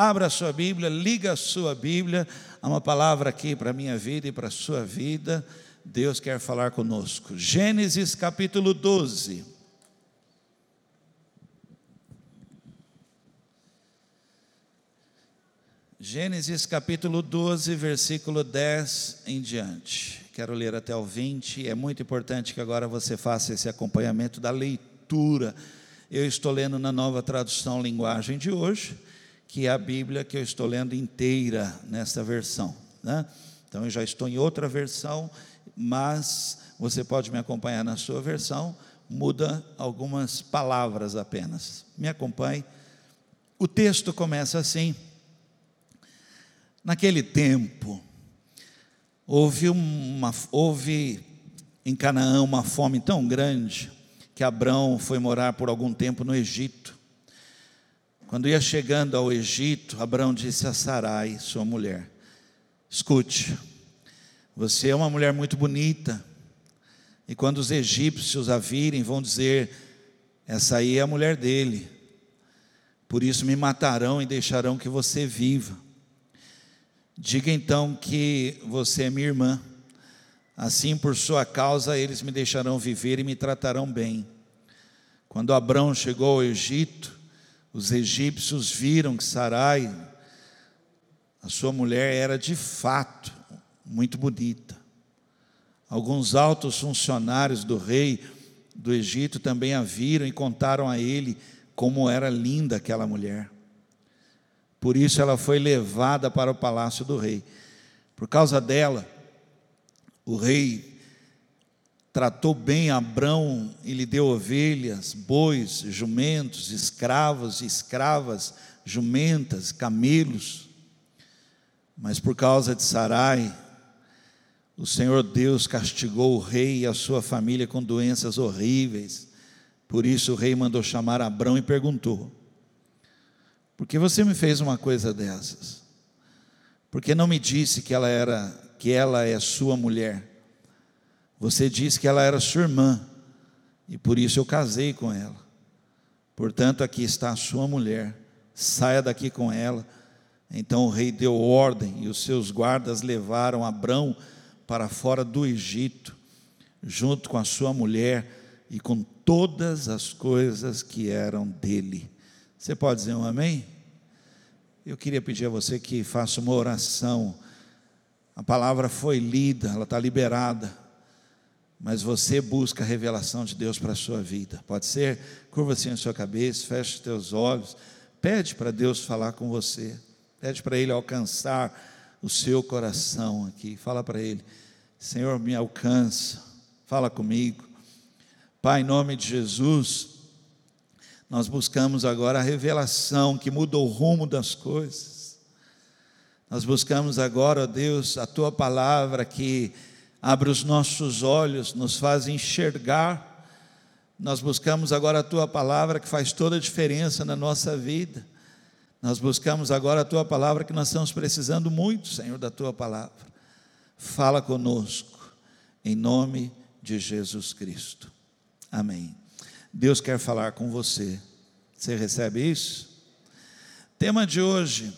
abra a sua Bíblia, liga a sua Bíblia. Há uma palavra aqui para a minha vida e para a sua vida. Deus quer falar conosco. Gênesis capítulo 12. Gênesis capítulo 12, versículo 10 em diante. Quero ler até o 20. É muito importante que agora você faça esse acompanhamento da leitura. Eu estou lendo na nova tradução linguagem de hoje, que é a Bíblia que eu estou lendo inteira nesta versão. Né? Então eu já estou em outra versão, mas você pode me acompanhar na sua versão, muda algumas palavras apenas. Me acompanhe. O texto começa assim. Naquele tempo, houve, uma, houve em Canaã uma fome tão grande que Abrão foi morar por algum tempo no Egito. Quando ia chegando ao Egito, Abrão disse a Sarai, sua mulher: Escute, você é uma mulher muito bonita, e quando os egípcios a virem, vão dizer: Essa aí é a mulher dele, por isso me matarão e deixarão que você viva. Diga então que você é minha irmã. Assim, por sua causa, eles me deixarão viver e me tratarão bem. Quando Abrão chegou ao Egito, os egípcios viram que Sarai, a sua mulher, era de fato muito bonita. Alguns altos funcionários do rei do Egito também a viram e contaram a ele como era linda aquela mulher. Por isso ela foi levada para o palácio do rei. Por causa dela, o rei tratou bem Abrão e lhe deu ovelhas, bois, jumentos, escravos escravas, jumentas, camelos. Mas por causa de Sarai, o Senhor Deus castigou o rei e a sua família com doenças horríveis. Por isso o rei mandou chamar Abrão e perguntou: porque você me fez uma coisa dessas? Porque não me disse que ela era que ela é sua mulher? Você disse que ela era sua irmã e por isso eu casei com ela. Portanto, aqui está a sua mulher. Saia daqui com ela. Então o rei deu ordem e os seus guardas levaram Abrão para fora do Egito, junto com a sua mulher e com todas as coisas que eram dele. Você pode dizer um amém? Eu queria pedir a você que faça uma oração. A palavra foi lida, ela está liberada. Mas você busca a revelação de Deus para a sua vida. Pode ser? Curva assim a sua cabeça, feche os teus olhos. Pede para Deus falar com você. Pede para Ele alcançar o seu coração aqui. Fala para Ele: Senhor, me alcança. Fala comigo. Pai, em nome de Jesus. Nós buscamos agora a revelação que muda o rumo das coisas. Nós buscamos agora, ó Deus, a tua palavra que abre os nossos olhos, nos faz enxergar. Nós buscamos agora a tua palavra que faz toda a diferença na nossa vida. Nós buscamos agora a tua palavra que nós estamos precisando muito, Senhor, da tua palavra. Fala conosco, em nome de Jesus Cristo. Amém. Deus quer falar com você. Você recebe isso? Tema de hoje.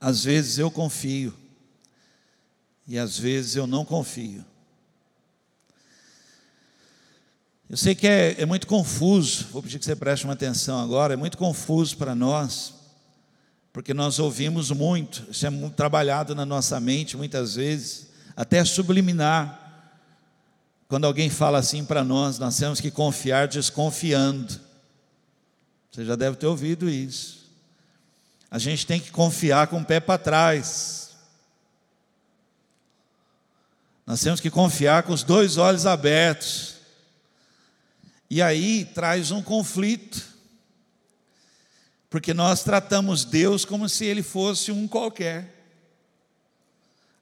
Às vezes eu confio e às vezes eu não confio. Eu sei que é, é, muito confuso, vou pedir que você preste uma atenção agora, é muito confuso para nós, porque nós ouvimos muito, isso é muito trabalhado na nossa mente muitas vezes, até subliminar. Quando alguém fala assim para nós, nós temos que confiar desconfiando. Você já deve ter ouvido isso. A gente tem que confiar com o pé para trás. Nós temos que confiar com os dois olhos abertos. E aí traz um conflito. Porque nós tratamos Deus como se ele fosse um qualquer.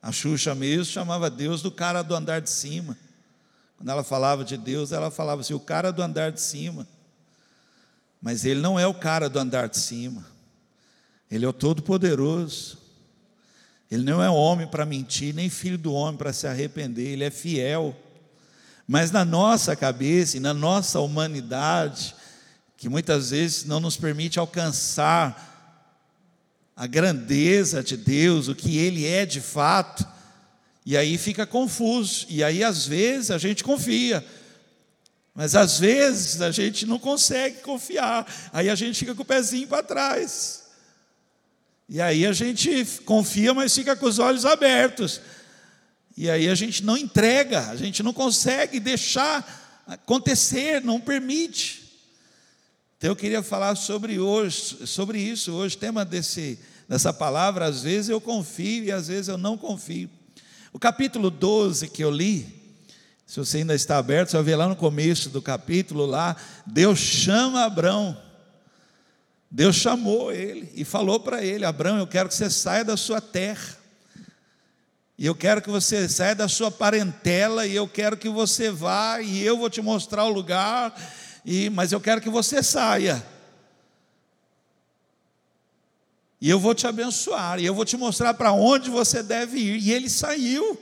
A Xuxa mesmo chamava Deus do cara do andar de cima. Quando ela falava de Deus, ela falava assim: o cara do andar de cima. Mas ele não é o cara do andar de cima. Ele é o Todo-Poderoso. Ele não é homem para mentir, nem filho do homem para se arrepender. Ele é fiel. Mas na nossa cabeça e na nossa humanidade, que muitas vezes não nos permite alcançar a grandeza de Deus, o que Ele é de fato, e aí fica confuso, e aí às vezes a gente confia, mas às vezes a gente não consegue confiar, aí a gente fica com o pezinho para trás, e aí a gente confia, mas fica com os olhos abertos, e aí a gente não entrega, a gente não consegue deixar acontecer, não permite. Então eu queria falar sobre hoje, sobre isso hoje, tema desse, dessa palavra, às vezes eu confio e às vezes eu não confio. O capítulo 12 que eu li, se você ainda está aberto, você vai ver lá no começo do capítulo lá, Deus chama Abraão. Deus chamou ele e falou para ele: Abraão, eu quero que você saia da sua terra. E eu quero que você saia da sua parentela, e eu quero que você vá, e eu vou te mostrar o lugar, e, mas eu quero que você saia. E eu vou te abençoar, e eu vou te mostrar para onde você deve ir. E ele saiu.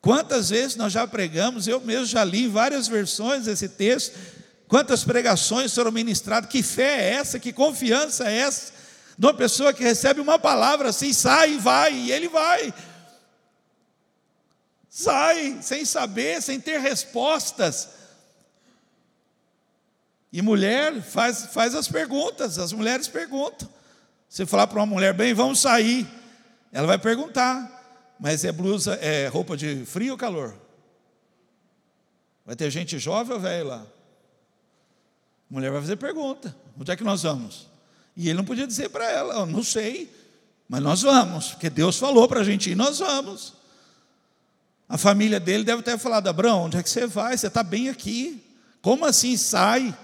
Quantas vezes nós já pregamos, eu mesmo já li várias versões esse texto, quantas pregações foram ministradas, que fé é essa, que confiança é essa, de uma pessoa que recebe uma palavra assim, sai e vai, e ele vai. Sai, sem saber, sem ter respostas. E mulher faz, faz as perguntas, as mulheres perguntam. Você falar para uma mulher, bem, vamos sair. Ela vai perguntar, mas é blusa, é roupa de frio ou calor? Vai ter gente jovem ou velho lá? A mulher vai fazer pergunta: onde é que nós vamos? E ele não podia dizer para ela, eu não sei, mas nós vamos, porque Deus falou para a gente ir, nós vamos. A família dele deve ter falado: Abraão, onde é que você vai? Você está bem aqui. Como assim sai?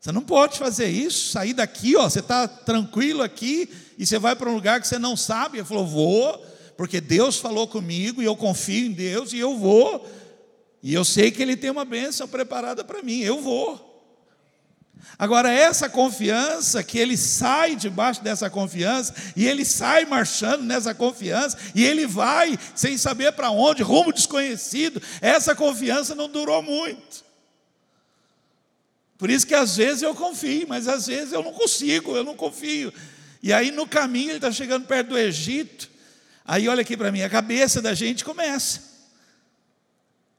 Você não pode fazer isso, sair daqui, ó, você está tranquilo aqui e você vai para um lugar que você não sabe. Ele falou: vou, porque Deus falou comigo e eu confio em Deus e eu vou. E eu sei que Ele tem uma bênção preparada para mim, eu vou. Agora, essa confiança, que ele sai debaixo dessa confiança, e ele sai marchando nessa confiança, e ele vai sem saber para onde, rumo desconhecido, essa confiança não durou muito. Por isso que às vezes eu confio, mas às vezes eu não consigo, eu não confio. E aí no caminho ele está chegando perto do Egito. Aí olha aqui para mim, a cabeça da gente começa.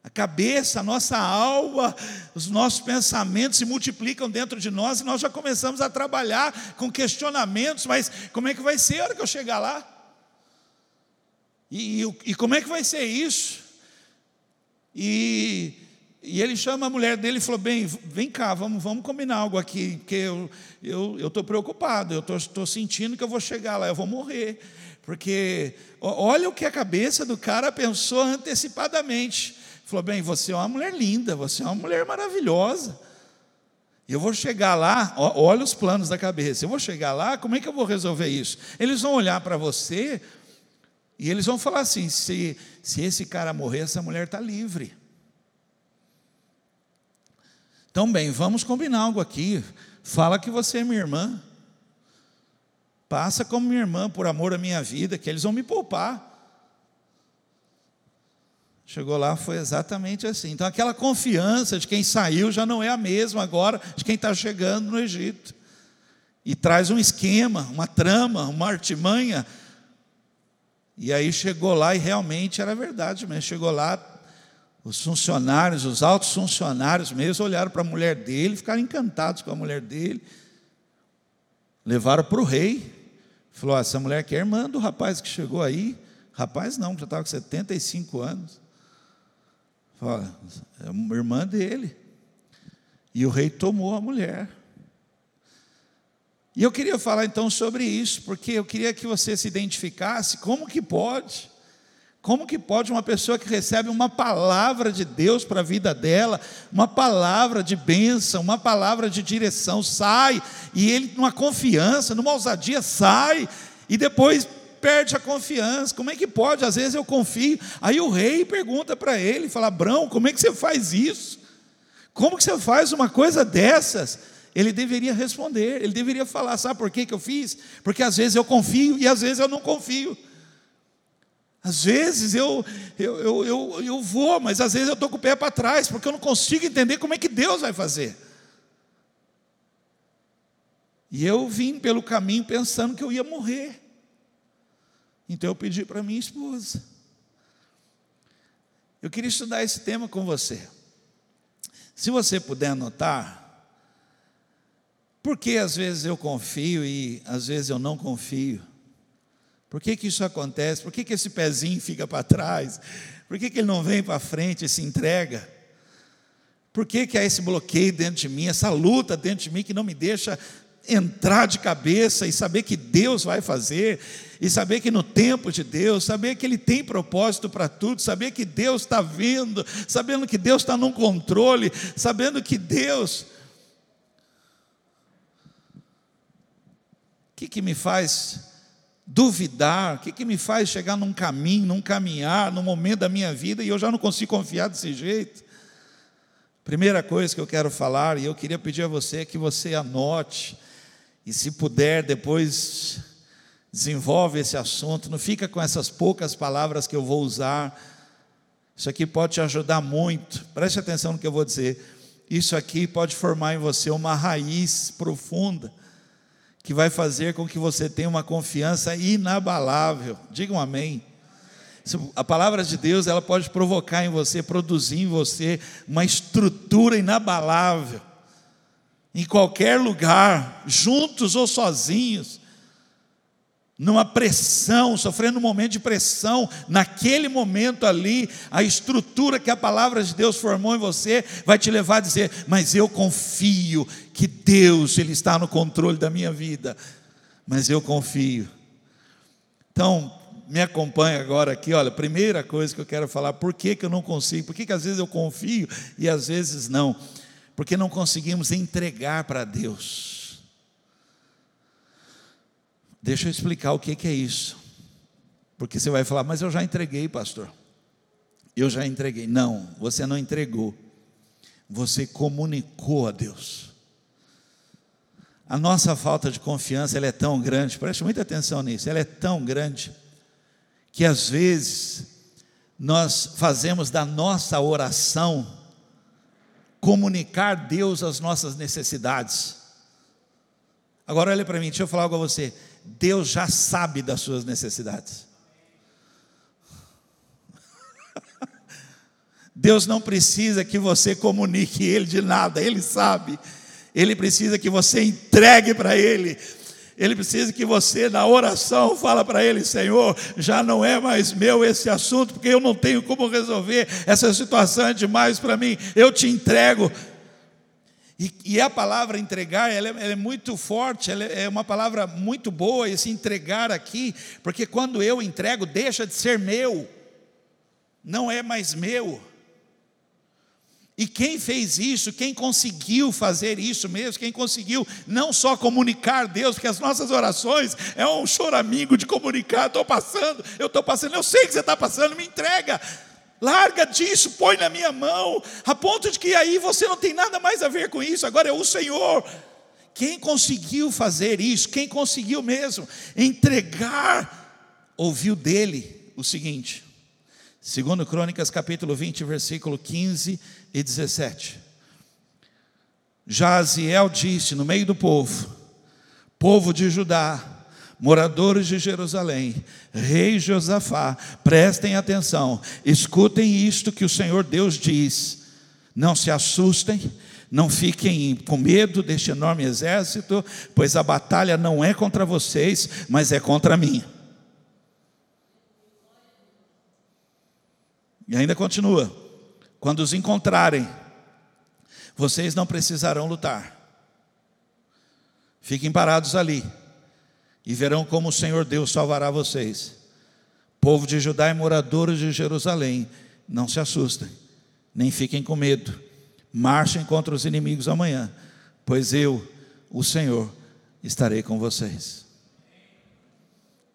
A cabeça, a nossa alma, os nossos pensamentos se multiplicam dentro de nós e nós já começamos a trabalhar com questionamentos, mas como é que vai ser a hora que eu chegar lá? E, e, e como é que vai ser isso? E e ele chama a mulher dele e falou: Bem, vem cá, vamos, vamos combinar algo aqui, porque eu estou eu, preocupado, eu estou sentindo que eu vou chegar lá, eu vou morrer. Porque olha o que a cabeça do cara pensou antecipadamente. Falou: Bem, você é uma mulher linda, você é uma mulher maravilhosa. Eu vou chegar lá, olha os planos da cabeça. Eu vou chegar lá, como é que eu vou resolver isso? Eles vão olhar para você e eles vão falar assim: se, se esse cara morrer, essa mulher está livre. Então, bem, vamos combinar algo aqui. Fala que você é minha irmã. Passa como minha irmã, por amor à minha vida, que eles vão me poupar. Chegou lá, foi exatamente assim. Então, aquela confiança de quem saiu já não é a mesma agora de quem está chegando no Egito. E traz um esquema, uma trama, uma artimanha. E aí chegou lá e realmente era verdade mesmo. Chegou lá, os funcionários, os altos funcionários mesmo, olharam para a mulher dele, ficaram encantados com a mulher dele. Levaram para o rei. Falou: ah, essa mulher que é irmã do rapaz que chegou aí. Rapaz não, já estava com 75 anos. Falou, é uma irmã dele. E o rei tomou a mulher. E eu queria falar então sobre isso, porque eu queria que você se identificasse como que pode como que pode uma pessoa que recebe uma palavra de Deus para a vida dela, uma palavra de bênção, uma palavra de direção, sai, e ele, numa confiança, numa ousadia, sai, e depois perde a confiança. Como é que pode? Às vezes eu confio. Aí o rei pergunta para ele, fala: Abrão, como é que você faz isso? Como que você faz uma coisa dessas? Ele deveria responder, ele deveria falar: sabe por que, que eu fiz? Porque às vezes eu confio e às vezes eu não confio. Às vezes eu, eu, eu, eu, eu vou, mas às vezes eu estou com o pé para trás, porque eu não consigo entender como é que Deus vai fazer. E eu vim pelo caminho pensando que eu ia morrer. Então eu pedi para minha esposa. Eu queria estudar esse tema com você. Se você puder anotar, por que às vezes eu confio e às vezes eu não confio? Por que, que isso acontece? Por que, que esse pezinho fica para trás? Por que, que ele não vem para frente e se entrega? Por que, que há esse bloqueio dentro de mim, essa luta dentro de mim que não me deixa entrar de cabeça e saber que Deus vai fazer, e saber que no tempo de Deus, saber que Ele tem propósito para tudo, saber que Deus está vindo, sabendo que Deus está no controle, sabendo que Deus. O que, que me faz duvidar? O que, que me faz chegar num caminho, num caminhar, num momento da minha vida e eu já não consigo confiar desse jeito? Primeira coisa que eu quero falar, e eu queria pedir a você que você anote, e se puder, depois desenvolve esse assunto, não fica com essas poucas palavras que eu vou usar. Isso aqui pode te ajudar muito. Preste atenção no que eu vou dizer. Isso aqui pode formar em você uma raiz profunda que vai fazer com que você tenha uma confiança inabalável. Diga um amém. A palavra de Deus, ela pode provocar em você, produzir em você uma estrutura inabalável. Em qualquer lugar, juntos ou sozinhos, numa pressão, sofrendo um momento de pressão, naquele momento ali, a estrutura que a palavra de Deus formou em você vai te levar a dizer: Mas eu confio que Deus, Ele está no controle da minha vida, mas eu confio. Então, me acompanha agora aqui, olha, primeira coisa que eu quero falar, por que, que eu não consigo, por que, que às vezes eu confio e às vezes não? Porque não conseguimos entregar para Deus. Deixa eu explicar o que, é isso. Porque você vai falar, mas eu já entreguei, pastor. Eu já entreguei. Não, você não entregou. Você comunicou a Deus. A nossa falta de confiança ela é tão grande, preste muita atenção nisso, ela é tão grande que às vezes nós fazemos da nossa oração comunicar Deus as nossas necessidades. Agora olha para mim, deixa eu falar algo a você. Deus já sabe das suas necessidades. Deus não precisa que você comunique Ele de nada, Ele sabe. Ele precisa que você entregue para Ele ele precisa que você, na oração, fala para ele: Senhor, já não é mais meu esse assunto, porque eu não tenho como resolver, essa situação é demais para mim, eu te entrego. E, e, a palavra entregar, ela é, ela é muito forte, ela é uma palavra muito boa, esse entregar aqui, porque quando eu entrego, deixa de ser meu, não é mais meu. E quem fez isso, quem conseguiu fazer isso mesmo, quem conseguiu não só comunicar Deus, porque as nossas orações é um choramingo de comunicar, estou passando, eu estou passando, eu sei que você está passando, me entrega, larga disso, põe na minha mão, a ponto de que aí você não tem nada mais a ver com isso, agora é o Senhor. Quem conseguiu fazer isso, quem conseguiu mesmo entregar, ouviu dele o seguinte, Segundo Crônicas capítulo 20, versículo 15 e 17. Jaziel disse no meio do povo, povo de Judá, moradores de Jerusalém, rei Josafá, prestem atenção, escutem isto que o Senhor Deus diz, não se assustem, não fiquem com medo deste enorme exército, pois a batalha não é contra vocês, mas é contra mim. E ainda continua: quando os encontrarem, vocês não precisarão lutar. Fiquem parados ali e verão como o Senhor Deus salvará vocês. Povo de Judá e moradores de Jerusalém, não se assustem, nem fiquem com medo. Marchem contra os inimigos amanhã, pois eu, o Senhor, estarei com vocês.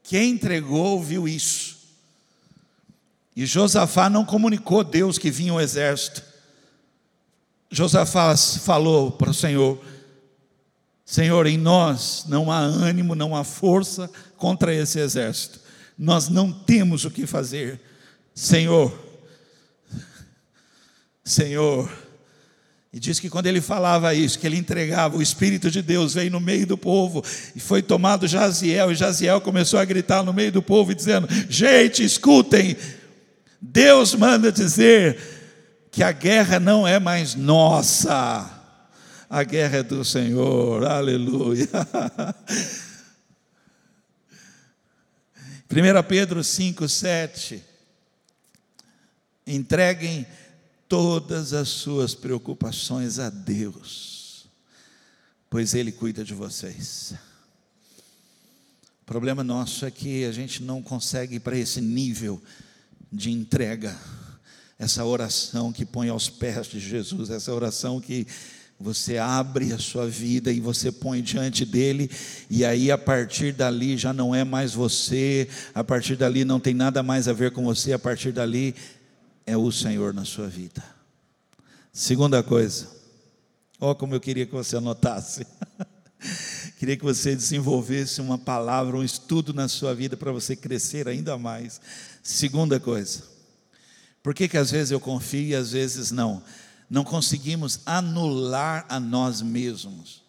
Quem entregou viu isso. E Josafá não comunicou a Deus que vinha um exército. Josafá falou para o Senhor: Senhor, em nós não há ânimo, não há força contra esse exército. Nós não temos o que fazer. Senhor, Senhor, E diz que quando ele falava isso, que ele entregava, o Espírito de Deus veio no meio do povo e foi tomado Jaziel, e Jaziel começou a gritar no meio do povo, dizendo: Gente, escutem, Deus manda dizer que a guerra não é mais nossa, a guerra é do Senhor, aleluia. 1 Pedro 5, 7. Entreguem todas as suas preocupações a Deus, pois Ele cuida de vocês. O problema nosso é que a gente não consegue ir para esse nível de entrega, essa oração que põe aos pés de Jesus, essa oração que você abre a sua vida e você põe diante dele, e aí a partir dali já não é mais você, a partir dali não tem nada mais a ver com você, a partir dali é o Senhor na sua vida. Segunda coisa, ó, como eu queria que você anotasse. queria que você desenvolvesse uma palavra, um estudo na sua vida para você crescer ainda mais. Segunda coisa, por que, que às vezes eu confio e às vezes não? Não conseguimos anular a nós mesmos.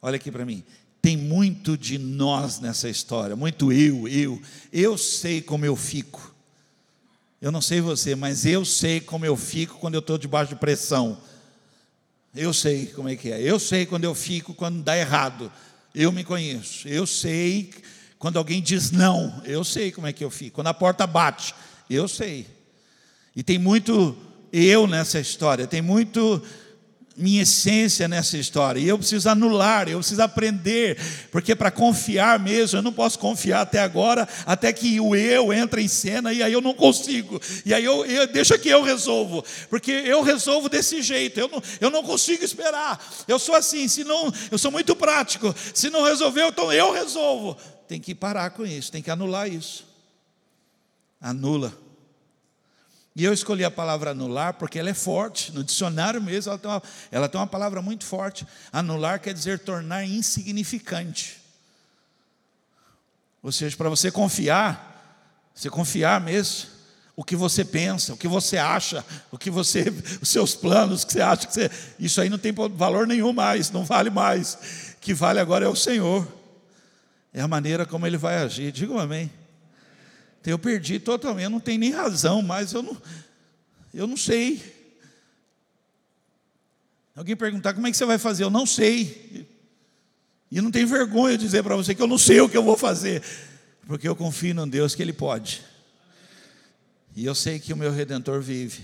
Olha aqui para mim, tem muito de nós nessa história, muito eu, eu. Eu sei como eu fico. Eu não sei você, mas eu sei como eu fico quando eu estou debaixo de pressão. Eu sei como é que é. Eu sei quando eu fico quando dá errado. Eu me conheço. Eu sei quando alguém diz não. Eu sei como é que eu fico. Quando a porta bate. Eu sei. E tem muito eu nessa história. Tem muito minha essência nessa história. E eu preciso anular, eu preciso aprender, porque para confiar mesmo, eu não posso confiar até agora, até que o eu entre em cena e aí eu não consigo. E aí eu, eu deixa que eu resolvo, porque eu resolvo desse jeito. Eu não, eu não consigo esperar. Eu sou assim, se não, eu sou muito prático. Se não resolveu, então eu resolvo. Tem que parar com isso, tem que anular isso. Anula. E eu escolhi a palavra anular porque ela é forte, no dicionário mesmo ela tem, uma, ela tem uma palavra muito forte. Anular quer dizer tornar insignificante. Ou seja, para você confiar, você confiar mesmo, o que você pensa, o que você acha, o que você, os seus planos, que você acha que você, isso aí não tem valor nenhum mais, não vale mais. O que vale agora é o Senhor. É a maneira como ele vai agir. Diga um amém. Eu perdi totalmente, não tem nem razão, mas eu não, eu não sei. Alguém perguntar como é que você vai fazer, eu não sei. E não tenho vergonha de dizer para você que eu não sei o que eu vou fazer, porque eu confio num Deus que Ele pode. E eu sei que o meu Redentor vive.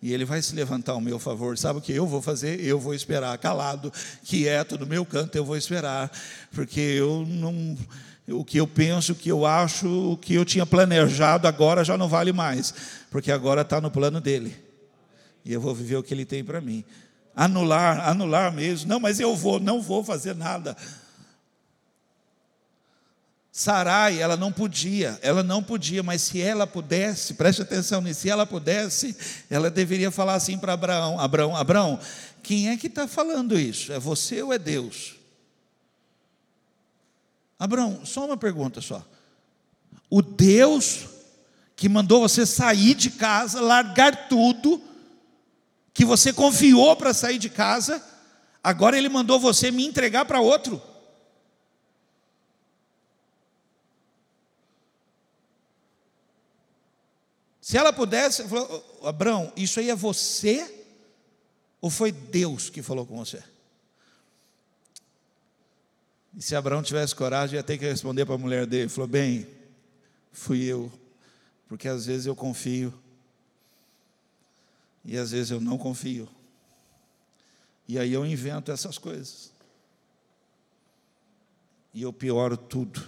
E Ele vai se levantar ao meu favor. Sabe o que eu vou fazer? Eu vou esperar, calado, quieto, no meu canto, eu vou esperar, porque eu não o que eu penso, o que eu acho, o que eu tinha planejado agora já não vale mais, porque agora está no plano dele. E eu vou viver o que ele tem para mim. Anular, anular mesmo. Não, mas eu vou, não vou fazer nada. Sarai, ela não podia, ela não podia, mas se ela pudesse, preste atenção nisso, se ela pudesse, ela deveria falar assim para Abraão: Abraão, Abraão, quem é que está falando isso? É você ou é Deus? Abraão, só uma pergunta só. O Deus que mandou você sair de casa, largar tudo, que você confiou para sair de casa, agora Ele mandou você me entregar para outro. Se ela pudesse, falou, Abraão, isso aí é você ou foi Deus que falou com você? E se Abraão tivesse coragem, ia ter que responder para a mulher dele. Ele falou: Bem, fui eu, porque às vezes eu confio, e às vezes eu não confio. E aí eu invento essas coisas. E eu pioro tudo.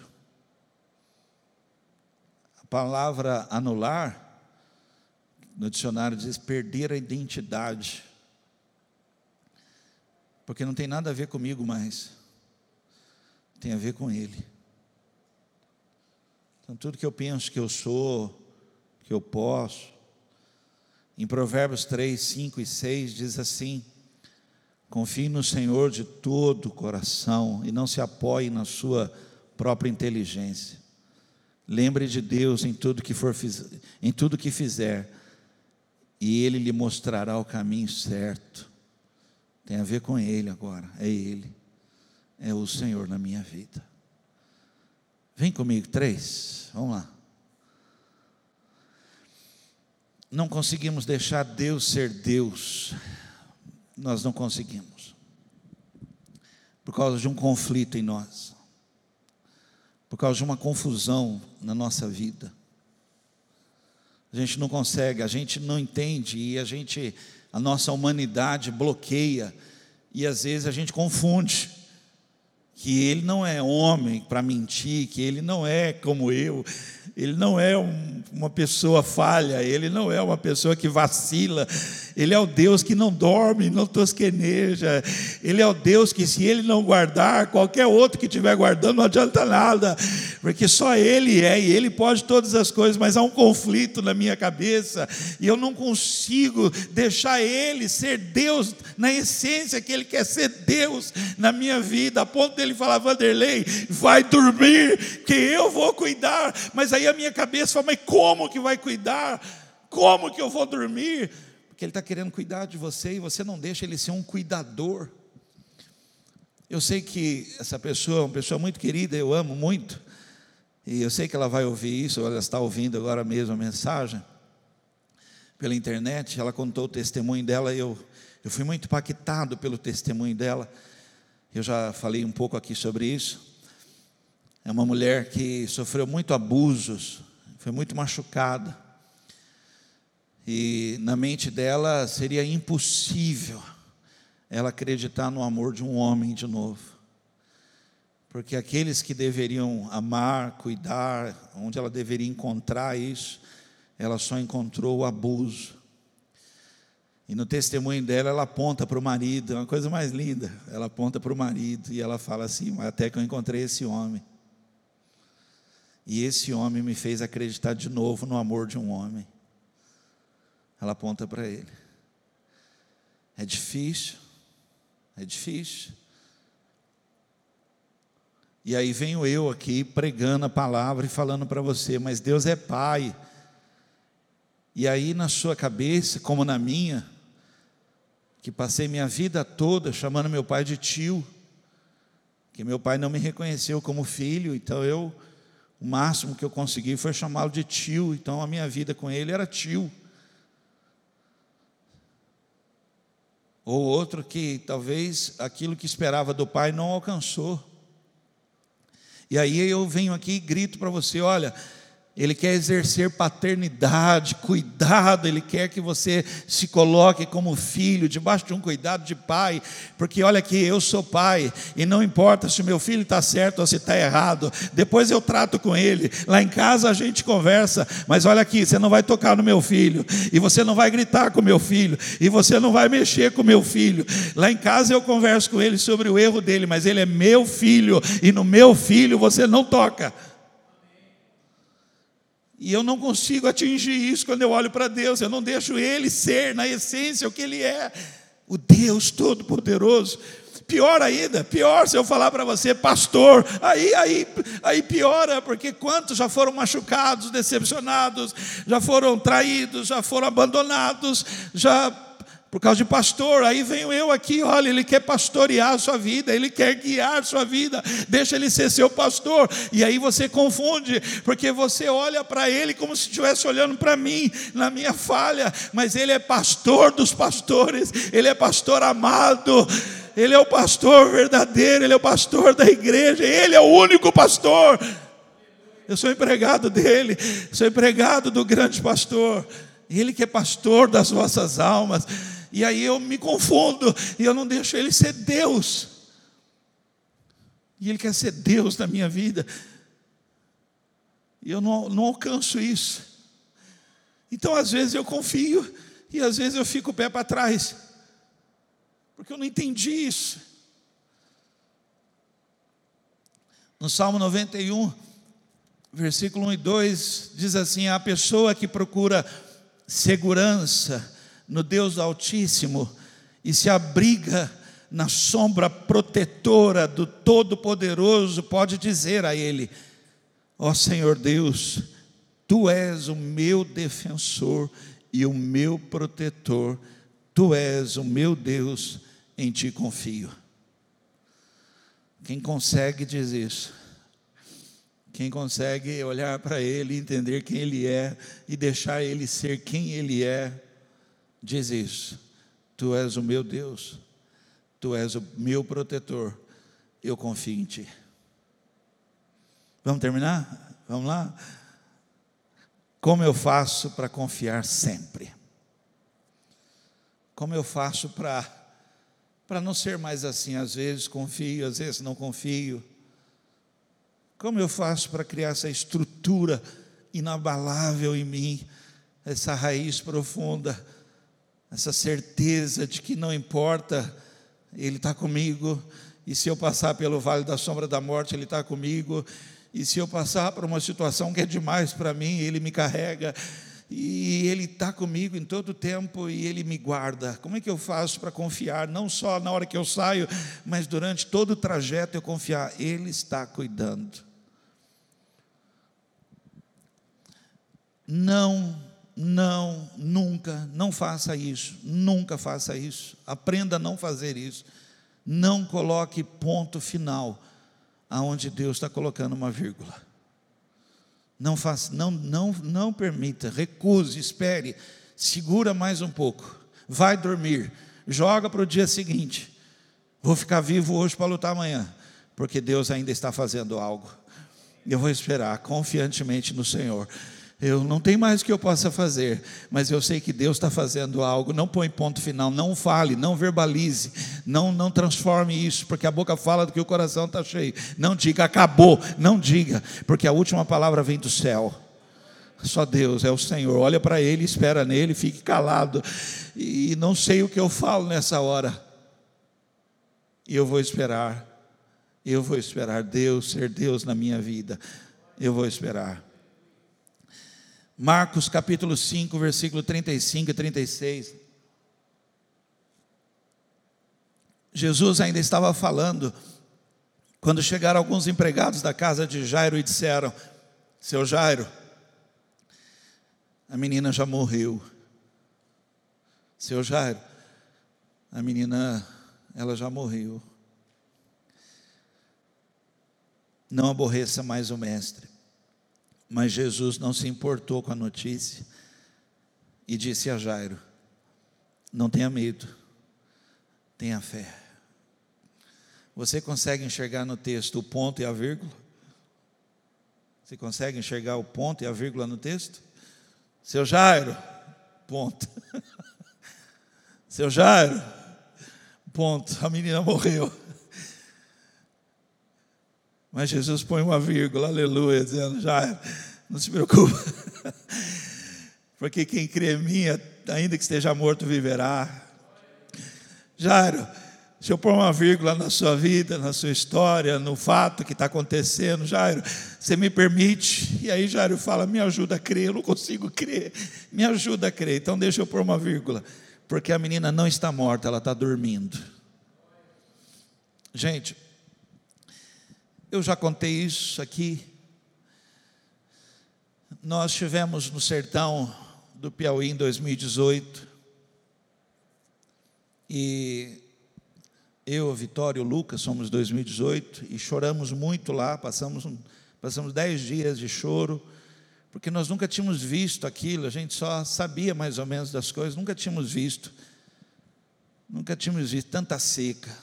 A palavra anular, no dicionário diz perder a identidade. Porque não tem nada a ver comigo mais tem a ver com Ele. Então, tudo que eu penso que eu sou, que eu posso, em Provérbios 3, 5 e 6 diz assim: confie no Senhor de todo o coração e não se apoie na sua própria inteligência. Lembre de Deus em tudo que for em tudo que fizer, e Ele lhe mostrará o caminho certo. Tem a ver com Ele agora, é Ele, é o Senhor na minha vida. Vem comigo, três, vamos lá. Não conseguimos deixar Deus ser Deus, nós não conseguimos, por causa de um conflito em nós, por causa de uma confusão na nossa vida. A gente não consegue, a gente não entende e a gente, a nossa humanidade bloqueia e às vezes a gente confunde que ele não é homem para mentir, que ele não é como eu, ele não é um, uma pessoa falha, ele não é uma pessoa que vacila, ele é o Deus que não dorme, não tosqueneja, ele é o Deus que, se ele não guardar, qualquer outro que estiver guardando não adianta nada, porque só ele é e ele pode todas as coisas, mas há um conflito na minha cabeça e eu não consigo deixar ele ser Deus na essência que ele quer ser Deus na minha vida, a ponto dele falar, Vanderlei, vai dormir, que eu vou cuidar, mas aí a minha cabeça fala, mas como que vai cuidar? Como que eu vou dormir? Porque ele está querendo cuidar de você e você não deixa ele ser um cuidador. Eu sei que essa pessoa é uma pessoa muito querida, eu amo muito, e eu sei que ela vai ouvir isso, ela está ouvindo agora mesmo a mensagem pela internet. Ela contou o testemunho dela e eu, eu fui muito impactado pelo testemunho dela. Eu já falei um pouco aqui sobre isso. É uma mulher que sofreu muito abusos, foi muito machucada. E na mente dela seria impossível ela acreditar no amor de um homem de novo. Porque aqueles que deveriam amar, cuidar, onde ela deveria encontrar isso, ela só encontrou o abuso. E no testemunho dela, ela aponta para o marido, é uma coisa mais linda. Ela aponta para o marido e ela fala assim: Até que eu encontrei esse homem. E esse homem me fez acreditar de novo no amor de um homem. Ela aponta para ele. É difícil, é difícil. E aí venho eu aqui pregando a palavra e falando para você, mas Deus é Pai. E aí na sua cabeça, como na minha, que passei minha vida toda chamando meu pai de tio, que meu pai não me reconheceu como filho, então eu, o máximo que eu consegui foi chamá-lo de tio, então a minha vida com ele era tio. Ou outro que talvez aquilo que esperava do pai não alcançou. E aí eu venho aqui e grito para você: olha, ele quer exercer paternidade, cuidado, Ele quer que você se coloque como filho, debaixo de um cuidado de pai, porque olha aqui, eu sou pai, e não importa se o meu filho está certo ou se está errado, depois eu trato com ele, lá em casa a gente conversa, mas olha aqui, você não vai tocar no meu filho, e você não vai gritar com o meu filho, e você não vai mexer com o meu filho, lá em casa eu converso com ele sobre o erro dele, mas ele é meu filho, e no meu filho você não toca. E eu não consigo atingir isso quando eu olho para Deus, eu não deixo Ele ser, na essência, o que Ele é, o Deus Todo-Poderoso. Pior ainda, pior se eu falar para você, pastor, aí, aí, aí piora, porque quantos já foram machucados, decepcionados, já foram traídos, já foram abandonados, já por causa de pastor, aí venho eu aqui, olha, ele quer pastorear a sua vida, ele quer guiar a sua vida, deixa ele ser seu pastor, e aí você confunde, porque você olha para ele como se estivesse olhando para mim, na minha falha, mas ele é pastor dos pastores, ele é pastor amado, ele é o pastor verdadeiro, ele é o pastor da igreja, ele é o único pastor. Eu sou empregado dele, sou empregado do grande pastor. Ele que é pastor das vossas almas. E aí eu me confundo e eu não deixo ele ser Deus. E ele quer ser Deus na minha vida. E eu não, não alcanço isso. Então, às vezes, eu confio e às vezes eu fico o pé para trás, porque eu não entendi isso. No Salmo 91, versículo 1 e 2, diz assim: A pessoa que procura segurança no Deus Altíssimo e se abriga na sombra protetora do Todo-Poderoso, pode dizer a Ele: Ó oh Senhor Deus, Tu és o meu defensor e o meu protetor, Tu és o meu Deus, em ti confio. Quem consegue diz isso? Quem consegue olhar para Ele, entender quem Ele é e deixar Ele ser quem Ele é, diz isso. Tu és o meu Deus, Tu és o meu protetor, eu confio em Ti. Vamos terminar? Vamos lá? Como eu faço para confiar sempre? Como eu faço para para não ser mais assim, às vezes confio, às vezes não confio? Como eu faço para criar essa estrutura inabalável em mim, essa raiz profunda, essa certeza de que não importa, Ele está comigo, e se eu passar pelo vale da sombra da morte, Ele está comigo, e se eu passar por uma situação que é demais para mim, Ele me carrega, e Ele está comigo em todo o tempo e Ele me guarda. Como é que eu faço para confiar, não só na hora que eu saio, mas durante todo o trajeto eu confiar? Ele está cuidando. Não, não, nunca, não faça isso, nunca faça isso. Aprenda a não fazer isso. Não coloque ponto final aonde Deus está colocando uma vírgula. Não faça, não, não, não permita, recuse, espere, segura mais um pouco, vai dormir, joga para o dia seguinte. Vou ficar vivo hoje para lutar amanhã, porque Deus ainda está fazendo algo. Eu vou esperar confiantemente no Senhor. Eu não tenho mais o que eu possa fazer, mas eu sei que Deus está fazendo algo. Não põe ponto final, não fale, não verbalize, não, não transforme isso, porque a boca fala do que o coração está cheio. Não diga acabou, não diga, porque a última palavra vem do céu. Só Deus é o Senhor. Olha para Ele, espera nele, fique calado. E não sei o que eu falo nessa hora. E eu vou esperar. Eu vou esperar Deus ser Deus na minha vida. Eu vou esperar. Marcos capítulo 5, versículo 35 e 36. Jesus ainda estava falando, quando chegaram alguns empregados da casa de Jairo e disseram: Seu Jairo, a menina já morreu. Seu Jairo, a menina, ela já morreu. Não aborreça mais o Mestre. Mas Jesus não se importou com a notícia e disse a Jairo: Não tenha medo, tenha fé. Você consegue enxergar no texto o ponto e a vírgula? Você consegue enxergar o ponto e a vírgula no texto? Seu Jairo, ponto. Seu Jairo, ponto. A menina morreu. Mas Jesus põe uma vírgula, aleluia, dizendo: já, não se preocupe, porque quem crê em mim, ainda que esteja morto, viverá. Jairo, se eu pôr uma vírgula na sua vida, na sua história, no fato que está acontecendo, Jairo, você me permite? E aí Jairo fala: me ajuda a crer, eu não consigo crer, me ajuda a crer. Então deixa eu pôr uma vírgula, porque a menina não está morta, ela está dormindo. Gente, eu já contei isso aqui. Nós estivemos no sertão do Piauí em 2018. E eu, Vitório Lucas somos 2018 e choramos muito lá, passamos passamos dez dias de choro, porque nós nunca tínhamos visto aquilo, a gente só sabia mais ou menos das coisas, nunca tínhamos visto, nunca tínhamos visto tanta seca,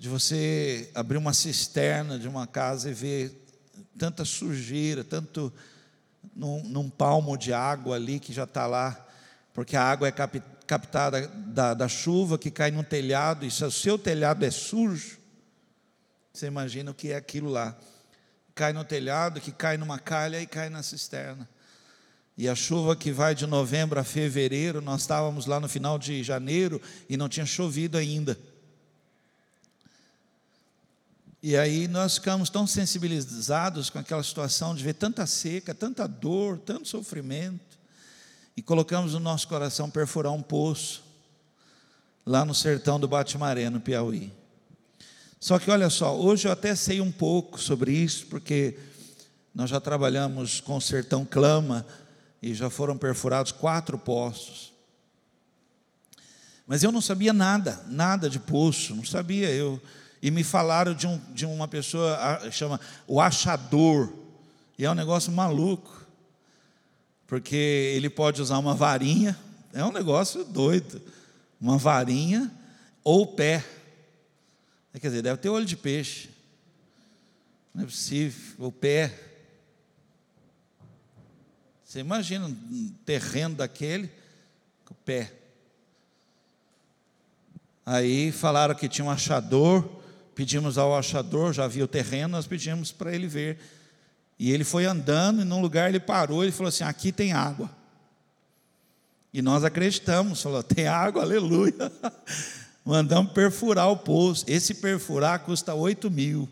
de você abrir uma cisterna de uma casa e ver tanta sujeira, tanto num, num palmo de água ali que já está lá, porque a água é cap, captada da, da chuva que cai no telhado, e se o seu telhado é sujo, você imagina o que é aquilo lá. Cai no telhado, que cai numa calha e cai na cisterna. E a chuva que vai de novembro a fevereiro, nós estávamos lá no final de janeiro e não tinha chovido ainda. E aí nós ficamos tão sensibilizados com aquela situação de ver tanta seca, tanta dor, tanto sofrimento, e colocamos no nosso coração perfurar um poço, lá no sertão do Batimaré, no Piauí. Só que olha só, hoje eu até sei um pouco sobre isso, porque nós já trabalhamos com o sertão Clama, e já foram perfurados quatro poços. Mas eu não sabia nada, nada de poço, não sabia. Eu e me falaram de, um, de uma pessoa chama o achador e é um negócio maluco, porque ele pode usar uma varinha, é um negócio doido, uma varinha ou pé. Quer dizer, deve ter olho de peixe. Não é possível, o pé. Você imagina um terreno daquele, com o pé. Aí falaram que tinha um achador, pedimos ao achador, já viu o terreno, nós pedimos para ele ver. E ele foi andando, e num lugar ele parou, ele falou assim: aqui tem água. E nós acreditamos, falou: tem água, aleluia. Mandamos perfurar o poço. Esse perfurar custa 8 mil.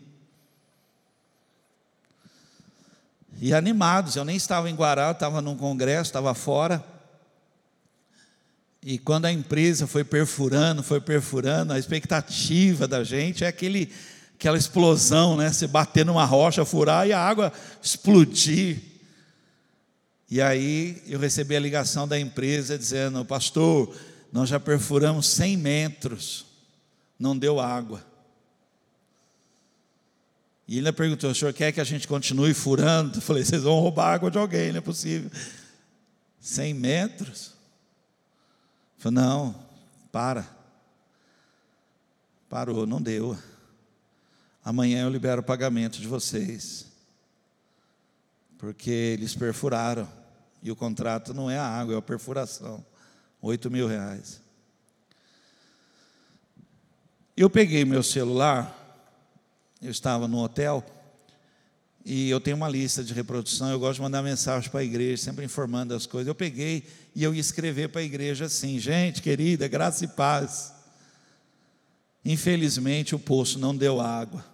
E animados, eu nem estava em Guará, estava num congresso, estava fora. E quando a empresa foi perfurando, foi perfurando, a expectativa da gente é aquele, aquela explosão, né? Você bater numa rocha, furar e a água explodir. E aí eu recebi a ligação da empresa dizendo: Pastor, nós já perfuramos 100 metros, não deu água. E ele perguntou: o senhor quer que a gente continue furando? Eu falei: vocês vão roubar água de alguém, não é possível. 100 metros? Falei: não, para. Parou, não deu. Amanhã eu libero o pagamento de vocês. Porque eles perfuraram. E o contrato não é a água, é a perfuração. Oito mil reais. Eu peguei meu celular, eu estava no hotel, e eu tenho uma lista de reprodução, eu gosto de mandar mensagem para a igreja, sempre informando as coisas. Eu peguei e eu ia escrever para a igreja assim: gente querida, graça e paz. Infelizmente o poço não deu água.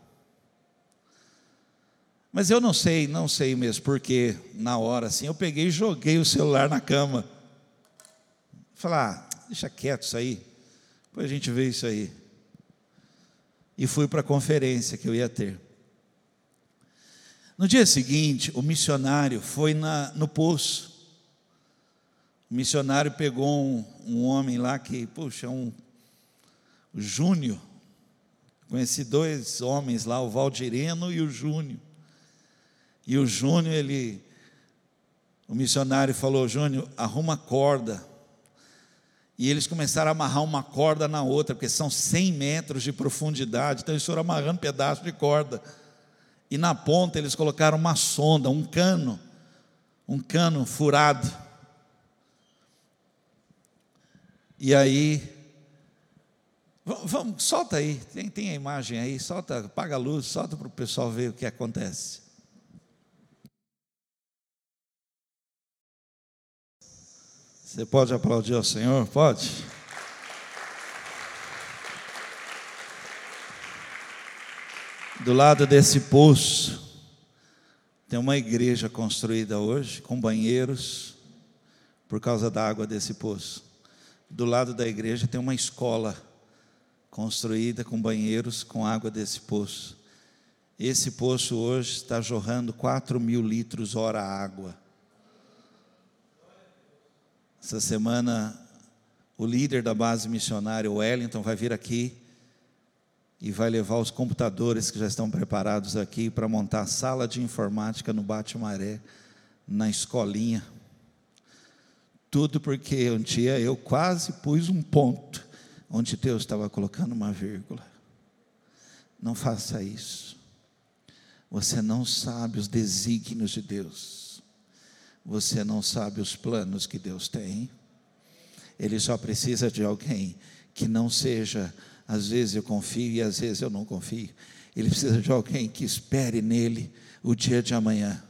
Mas eu não sei, não sei mesmo porque na hora assim, eu peguei e joguei o celular na cama. Falar, ah, deixa quieto isso aí. Depois a gente vê isso aí. E fui para a conferência que eu ia ter. No dia seguinte, o missionário foi na, no poço. O missionário pegou um, um homem lá que, puxa, um o Júnior. Conheci dois homens lá, o Valdireno e o Júnior. E o Júnior, ele, o missionário falou: Júnior, arruma corda e eles começaram a amarrar uma corda na outra, porque são 100 metros de profundidade, então eles foram amarrando pedaços de corda. E na ponta eles colocaram uma sonda, um cano, um cano furado. E aí, vamos, solta aí, tem, tem a imagem aí, solta, apaga a luz, solta para o pessoal ver o que acontece. Você pode aplaudir ao Senhor? Pode? Do lado desse poço, tem uma igreja construída hoje, com banheiros, por causa da água desse poço. Do lado da igreja tem uma escola construída com banheiros, com água desse poço. Esse poço hoje está jorrando 4 mil litros hora água. Essa semana, o líder da base missionária, o Wellington, vai vir aqui e vai levar os computadores que já estão preparados aqui para montar a sala de informática no Bate-Maré, na escolinha. Tudo porque um dia eu quase pus um ponto onde Deus estava colocando uma vírgula. Não faça isso. Você não sabe os desígnios de Deus você não sabe os planos que Deus tem. Ele só precisa de alguém que não seja, às vezes eu confio e às vezes eu não confio. Ele precisa de alguém que espere nele o dia de amanhã.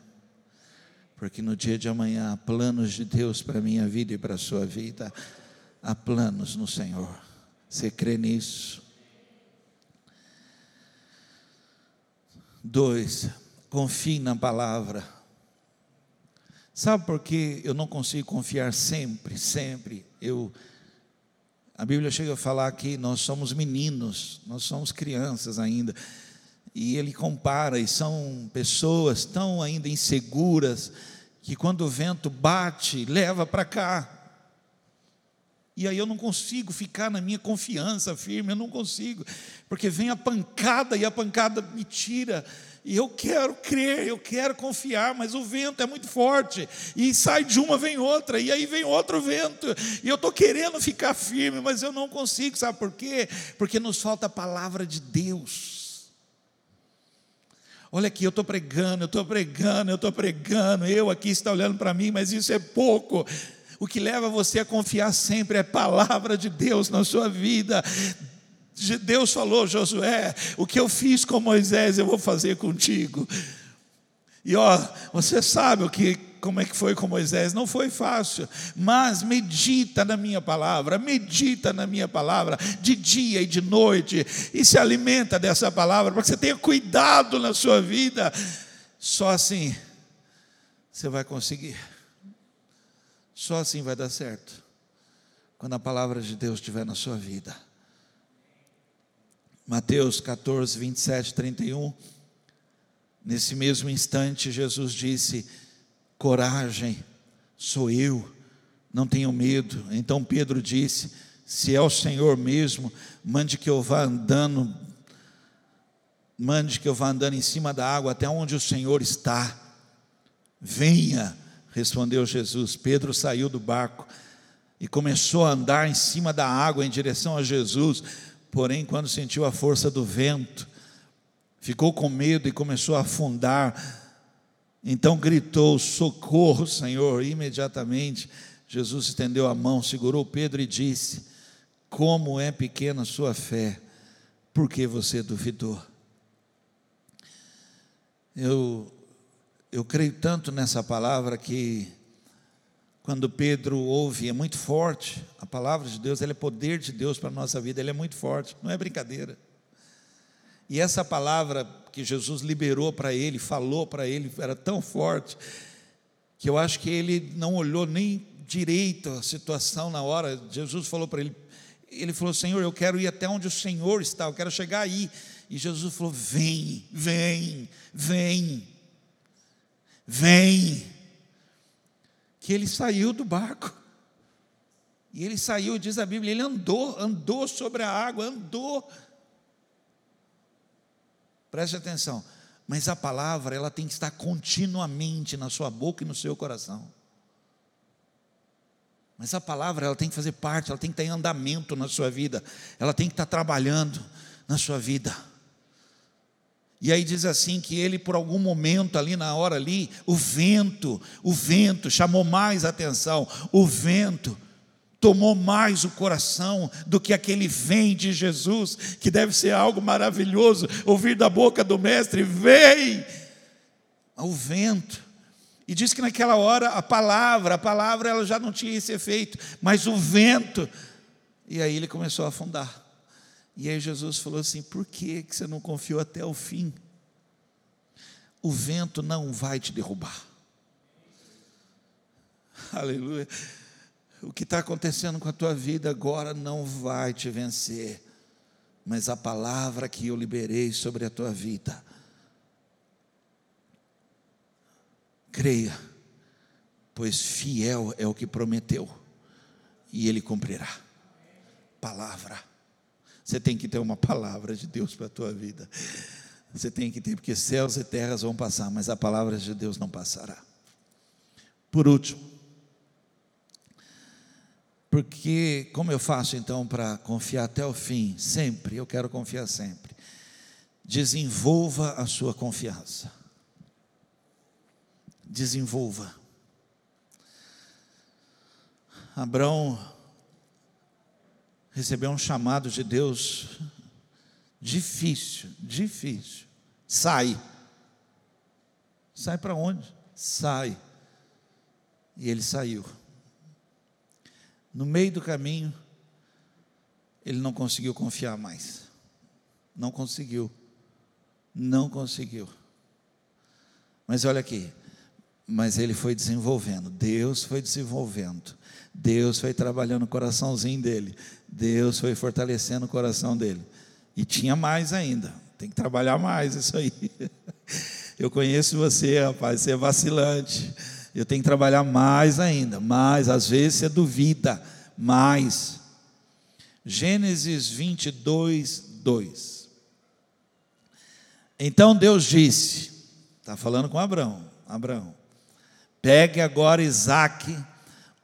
Porque no dia de amanhã há planos de Deus para a minha vida e para a sua vida. Há planos no Senhor. Você crê nisso? Dois, confie na palavra. Sabe por que eu não consigo confiar sempre, sempre? Eu a Bíblia chega a falar que nós somos meninos, nós somos crianças ainda. E ele compara, e são pessoas tão ainda inseguras, que quando o vento bate, leva para cá. E aí eu não consigo ficar na minha confiança firme, eu não consigo, porque vem a pancada e a pancada me tira. E eu quero crer, eu quero confiar, mas o vento é muito forte. E sai de uma, vem outra, e aí vem outro vento. E eu estou querendo ficar firme, mas eu não consigo, sabe por quê? Porque nos falta a palavra de Deus. Olha aqui, eu estou pregando, eu estou pregando, eu estou pregando. Eu aqui está olhando para mim, mas isso é pouco. O que leva você a confiar sempre é a palavra de Deus na sua vida. Deus falou, Josué, o que eu fiz com Moisés eu vou fazer contigo. E ó, você sabe o que como é que foi com Moisés? Não foi fácil, mas medita na minha palavra, medita na minha palavra de dia e de noite e se alimenta dessa palavra para que você tenha cuidado na sua vida. Só assim você vai conseguir. Só assim vai dar certo. Quando a palavra de Deus estiver na sua vida. Mateus 14, 27, 31. Nesse mesmo instante, Jesus disse: Coragem, sou eu, não tenho medo. Então Pedro disse: Se é o Senhor mesmo, mande que eu vá andando, mande que eu vá andando em cima da água até onde o Senhor está. Venha respondeu Jesus. Pedro saiu do barco e começou a andar em cima da água em direção a Jesus, porém, quando sentiu a força do vento, ficou com medo e começou a afundar. Então gritou: Socorro, Senhor! E imediatamente Jesus estendeu a mão, segurou Pedro e disse: Como é pequena sua fé, porque você duvidou? Eu eu creio tanto nessa palavra que quando Pedro ouve, é muito forte, a palavra de Deus, ela é poder de Deus para a nossa vida, ela é muito forte, não é brincadeira. E essa palavra que Jesus liberou para ele, falou para ele, era tão forte, que eu acho que ele não olhou nem direito a situação na hora. Jesus falou para ele, ele falou: Senhor, eu quero ir até onde o Senhor está, eu quero chegar aí. E Jesus falou: Vem, vem, vem vem. Que ele saiu do barco. E ele saiu, diz a Bíblia, ele andou, andou sobre a água, andou. Preste atenção. Mas a palavra, ela tem que estar continuamente na sua boca e no seu coração. Mas a palavra, ela tem que fazer parte, ela tem que estar em andamento na sua vida, ela tem que estar trabalhando na sua vida. E aí diz assim que ele, por algum momento ali na hora ali, o vento, o vento chamou mais atenção, o vento tomou mais o coração do que aquele vem de Jesus, que deve ser algo maravilhoso, ouvir da boca do mestre, vem, o vento. E diz que naquela hora a palavra, a palavra ela já não tinha esse efeito, mas o vento, e aí ele começou a afundar. E aí Jesus falou assim: por que, que você não confiou até o fim? O vento não vai te derrubar. Aleluia. O que está acontecendo com a tua vida agora não vai te vencer, mas a palavra que eu liberei sobre a tua vida, creia, pois fiel é o que prometeu, e ele cumprirá. Palavra. Você tem que ter uma palavra de Deus para a tua vida. Você tem que ter, porque céus e terras vão passar, mas a palavra de Deus não passará. Por último, porque como eu faço então para confiar até o fim? Sempre, eu quero confiar sempre. Desenvolva a sua confiança. Desenvolva. Abraão recebeu um chamado de Deus difícil, difícil. Sai. Sai para onde? Sai. E ele saiu. No meio do caminho, ele não conseguiu confiar mais. Não conseguiu. Não conseguiu. Mas olha aqui. Mas ele foi desenvolvendo. Deus foi desenvolvendo. Deus foi trabalhando o coraçãozinho dele. Deus foi fortalecendo o coração dele. E tinha mais ainda. Tem que trabalhar mais isso aí. Eu conheço você, rapaz, você é vacilante. Eu tenho que trabalhar mais ainda. Mas às vezes você duvida. mais. Gênesis 22, 2. Então Deus disse, está falando com Abraão, Abraão, pegue agora Isaque,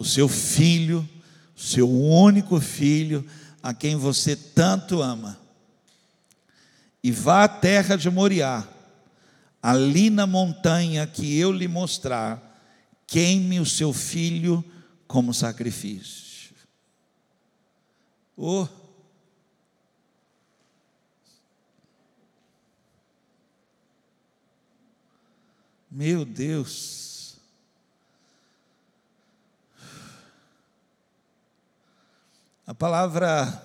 o seu filho, o seu único filho, a quem você tanto ama, e vá à terra de Moriá, ali na montanha que eu lhe mostrar, queime o seu filho como sacrifício. Oh! Meu Deus. A palavra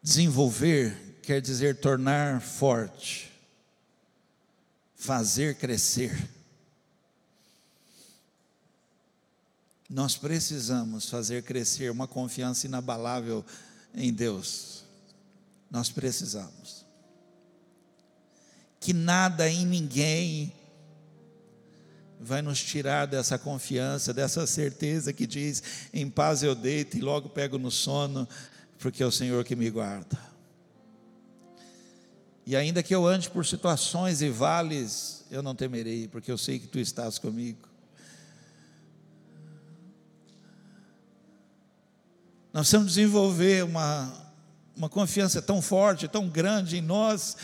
desenvolver quer dizer tornar forte, fazer crescer. Nós precisamos fazer crescer uma confiança inabalável em Deus. Nós precisamos. Que nada em ninguém vai nos tirar dessa confiança, dessa certeza que diz: em paz eu deito e logo pego no sono, porque é o Senhor que me guarda. E ainda que eu ande por situações e vales, eu não temerei, porque eu sei que tu estás comigo. Nós precisamos desenvolver uma, uma confiança tão forte, tão grande em nós,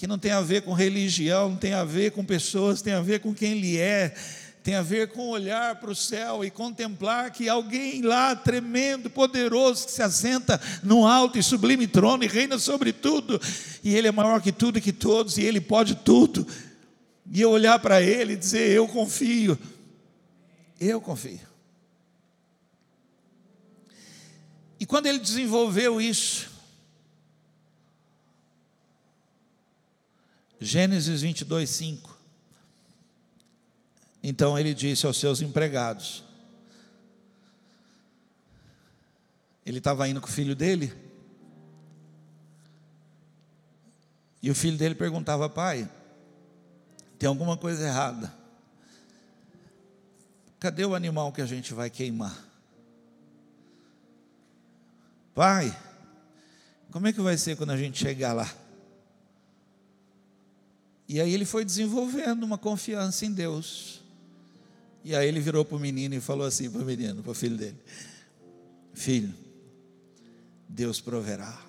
que não tem a ver com religião, não tem a ver com pessoas, tem a ver com quem Ele é, tem a ver com olhar para o céu e contemplar que alguém lá tremendo, poderoso, que se assenta no alto e sublime trono e reina sobre tudo, e Ele é maior que tudo e que todos, e Ele pode tudo, e eu olhar para Ele e dizer: Eu confio, eu confio. E quando ele desenvolveu isso, Gênesis 22, 5. Então ele disse aos seus empregados: Ele estava indo com o filho dele. E o filho dele perguntava: Pai, tem alguma coisa errada? Cadê o animal que a gente vai queimar? Pai, como é que vai ser quando a gente chegar lá? E aí ele foi desenvolvendo uma confiança em Deus. E aí ele virou para o menino e falou assim para o menino, para o filho dele: Filho, Deus proverá.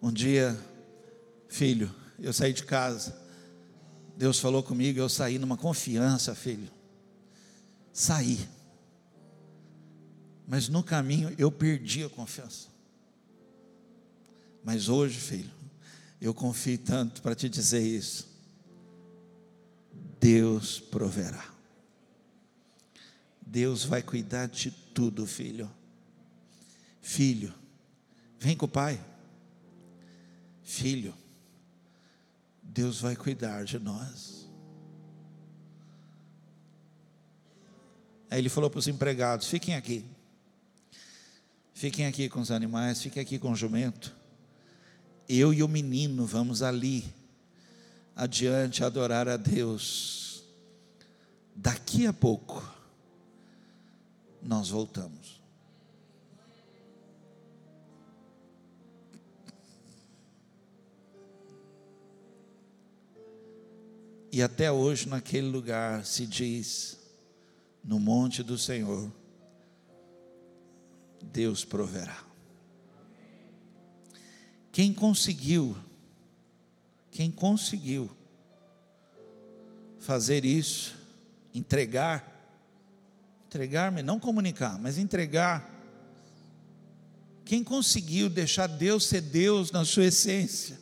Um dia, filho, eu saí de casa. Deus falou comigo, eu saí numa confiança, filho sair. Mas no caminho eu perdi a confiança. Mas hoje, filho, eu confio tanto para te dizer isso. Deus proverá. Deus vai cuidar de tudo, filho. Filho, vem com o pai. Filho, Deus vai cuidar de nós. Aí ele falou para os empregados: fiquem aqui. Fiquem aqui com os animais, fiquem aqui com o jumento. Eu e o menino vamos ali, adiante, adorar a Deus. Daqui a pouco, nós voltamos. E até hoje, naquele lugar, se diz no monte do Senhor, Deus proverá. Quem conseguiu, quem conseguiu fazer isso, entregar, entregar-me, não comunicar, mas entregar. Quem conseguiu deixar Deus ser Deus na sua essência?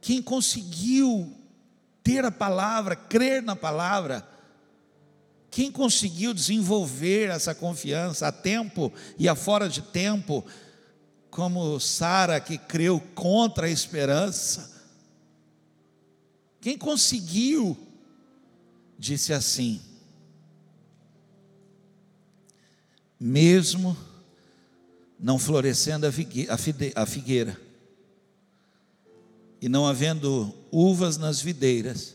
Quem conseguiu ter a palavra, crer na palavra, quem conseguiu desenvolver essa confiança a tempo e a fora de tempo, como Sara que creu contra a esperança? Quem conseguiu, disse assim: mesmo não florescendo a figueira, e não havendo uvas nas videiras,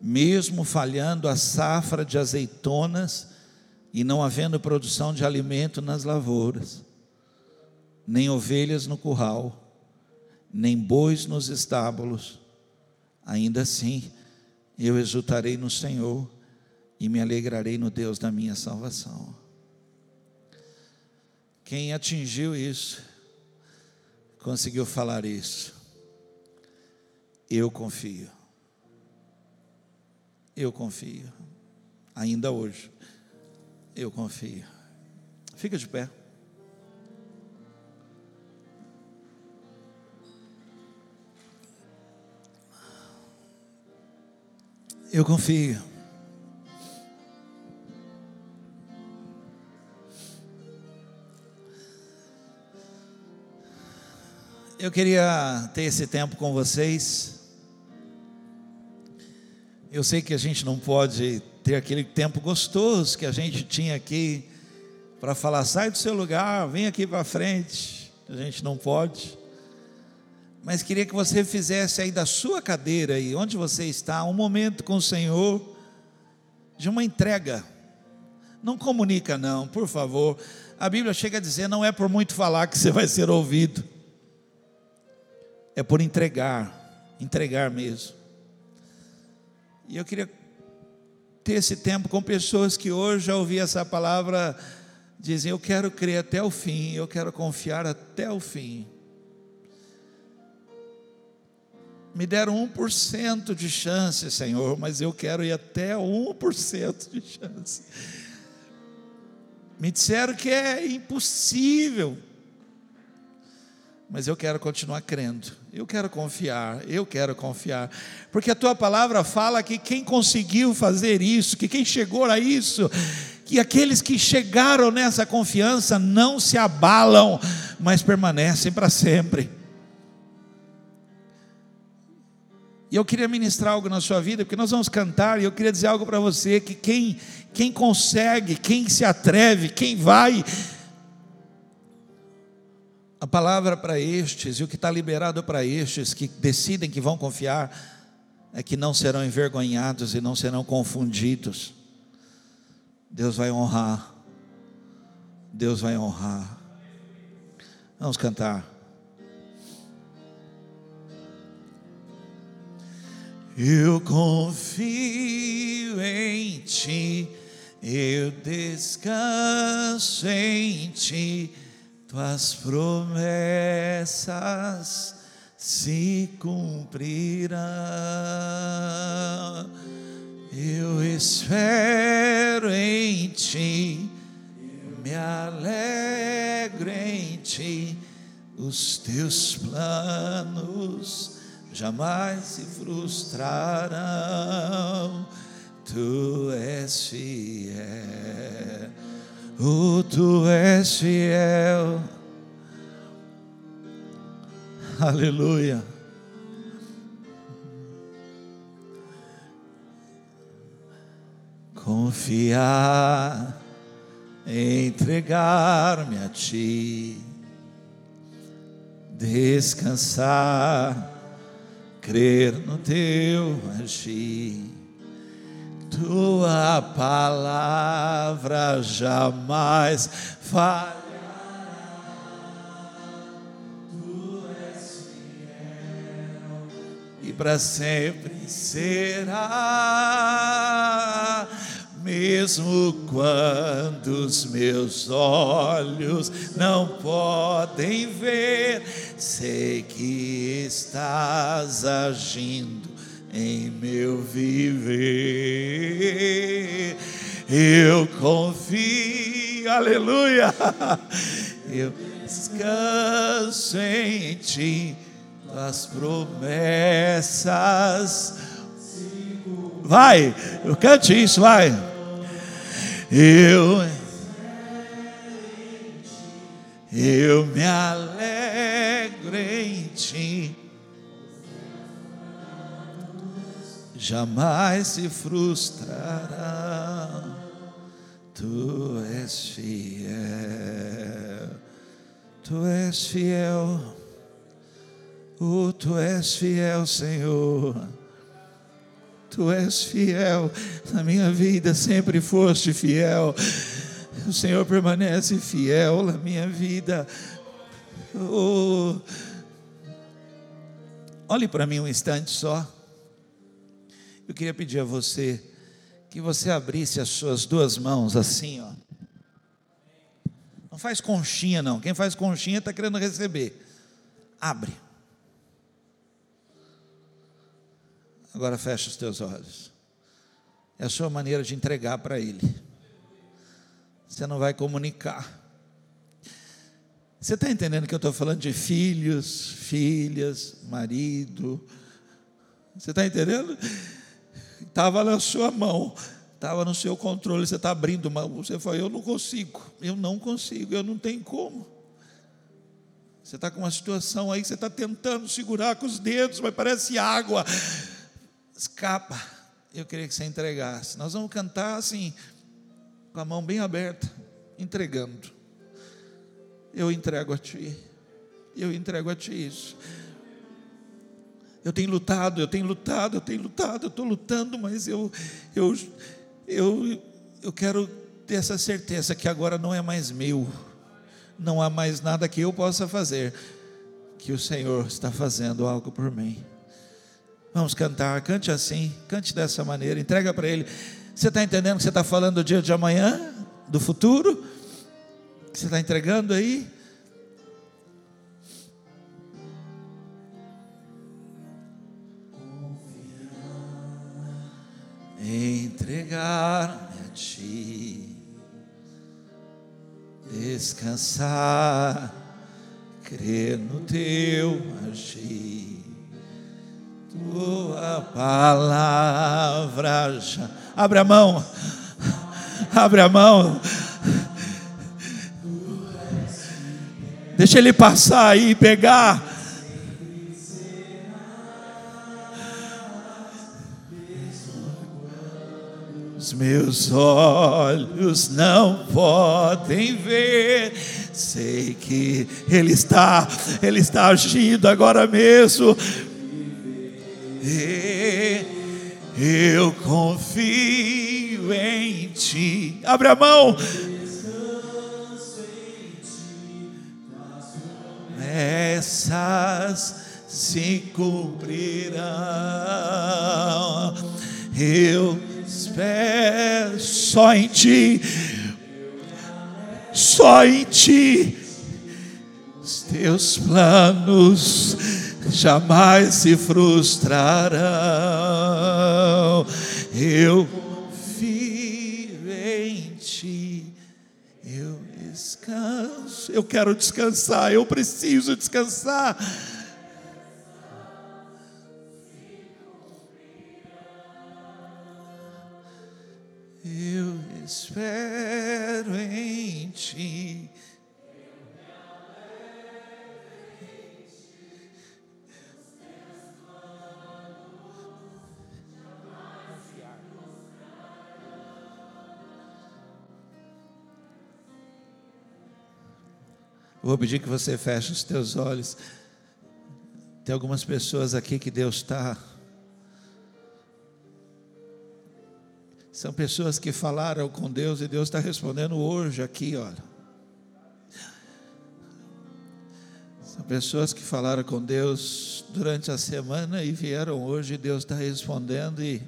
mesmo falhando a safra de azeitonas e não havendo produção de alimento nas lavouras, nem ovelhas no curral, nem bois nos estábulos, ainda assim eu exultarei no Senhor e me alegrarei no Deus da minha salvação. Quem atingiu isso, conseguiu falar isso. Eu confio. Eu confio. Ainda hoje. Eu confio. Fica de pé. Eu confio. Eu queria ter esse tempo com vocês. Eu sei que a gente não pode ter aquele tempo gostoso que a gente tinha aqui para falar, sai do seu lugar, vem aqui para frente. A gente não pode. Mas queria que você fizesse aí da sua cadeira e onde você está, um momento com o Senhor de uma entrega. Não comunica não, por favor. A Bíblia chega a dizer, não é por muito falar que você vai ser ouvido é por entregar, entregar mesmo. E eu queria ter esse tempo com pessoas que hoje já ouvi essa palavra, dizem: Eu quero crer até o fim, eu quero confiar até o fim. Me deram 1% de chance, Senhor, mas eu quero ir até 1% de chance. Me disseram que é impossível, mas eu quero continuar crendo, eu quero confiar, eu quero confiar, porque a tua palavra fala que quem conseguiu fazer isso, que quem chegou a isso, que aqueles que chegaram nessa confiança não se abalam, mas permanecem para sempre. E eu queria ministrar algo na sua vida, porque nós vamos cantar, e eu queria dizer algo para você: que quem, quem consegue, quem se atreve, quem vai, a palavra para estes e o que está liberado para estes que decidem que vão confiar é que não serão envergonhados e não serão confundidos. Deus vai honrar. Deus vai honrar. Vamos cantar. Eu confio em Ti, eu descanso em Ti tuas promessas se cumprirão. Eu espero em ti, me alegro em ti, os teus planos jamais se frustrarão. Tu és fiel Oh, tu és fiel. Aleluia. Confiar, entregar-me a ti, descansar, crer no teu agir tua palavra jamais e para sempre será. Mesmo quando os meus olhos não podem ver, sei que estás agindo em meu viver. Eu confio, aleluia. Eu descanso em ti, as promessas. Vai, cante isso, vai. Eu, eu me alegro em ti jamais se frustrará. Tu és fiel, tu és fiel, oh, tu és fiel, Senhor. Tu és fiel na minha vida, sempre foste fiel. O Senhor permanece fiel na minha vida. Oh. Olhe para mim um instante só. Eu queria pedir a você que você abrisse as suas duas mãos assim, ó. Não faz conchinha, não. Quem faz conchinha está querendo receber. Abre. Agora fecha os teus olhos. É a sua maneira de entregar para Ele. Você não vai comunicar. Você está entendendo que eu estou falando de filhos, filhas, marido? Você está entendendo? Estava na sua mão, estava no seu controle, você está abrindo mão. Você falou, eu não consigo, eu não consigo, eu não tenho como. Você está com uma situação aí que você está tentando segurar com os dedos, mas parece água escapa. Eu queria que você entregasse. Nós vamos cantar assim, com a mão bem aberta, entregando. Eu entrego a Ti. Eu entrego a Ti isso. Eu tenho lutado, eu tenho lutado, eu tenho lutado, eu estou lutando, mas eu, eu, eu, eu quero ter essa certeza que agora não é mais meu, não há mais nada que eu possa fazer, que o Senhor está fazendo algo por mim. Vamos cantar, cante assim, cante dessa maneira, entrega para Ele. Você está entendendo que você está falando do dia de amanhã, do futuro? Você está entregando aí? Entregar-me a Ti, descansar, crer no Teu agir tua palavra. Já... Abre a mão. Abre a mão. Deixa ele passar aí e pegar. Os meus olhos não podem ver. Sei que Ele está, Ele está agindo agora mesmo eu confio em ti. Abre a mão. Essas se cumprirão. Eu espero só em ti. Só em ti. Os teus planos jamais se frustrarão. Eu confio em ti, eu descanso. Eu quero descansar, eu preciso descansar. Eu espero Vou pedir que você feche os teus olhos. Tem algumas pessoas aqui que Deus está. São pessoas que falaram com Deus e Deus está respondendo hoje aqui, olha. São pessoas que falaram com Deus durante a semana e vieram hoje e Deus está respondendo e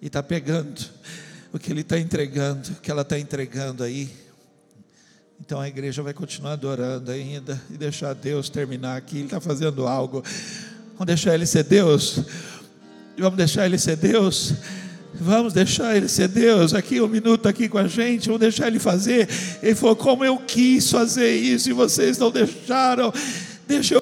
está pegando o que Ele está entregando, o que ela está entregando aí. Então a igreja vai continuar adorando ainda e deixar Deus terminar aqui. Ele está fazendo algo. Vamos deixar Ele ser Deus. Vamos deixar Ele ser Deus. Vamos deixar Ele ser Deus. Aqui um minuto aqui com a gente. Vamos deixar Ele fazer. Ele falou: como eu quis fazer isso e vocês não deixaram. Deixa eu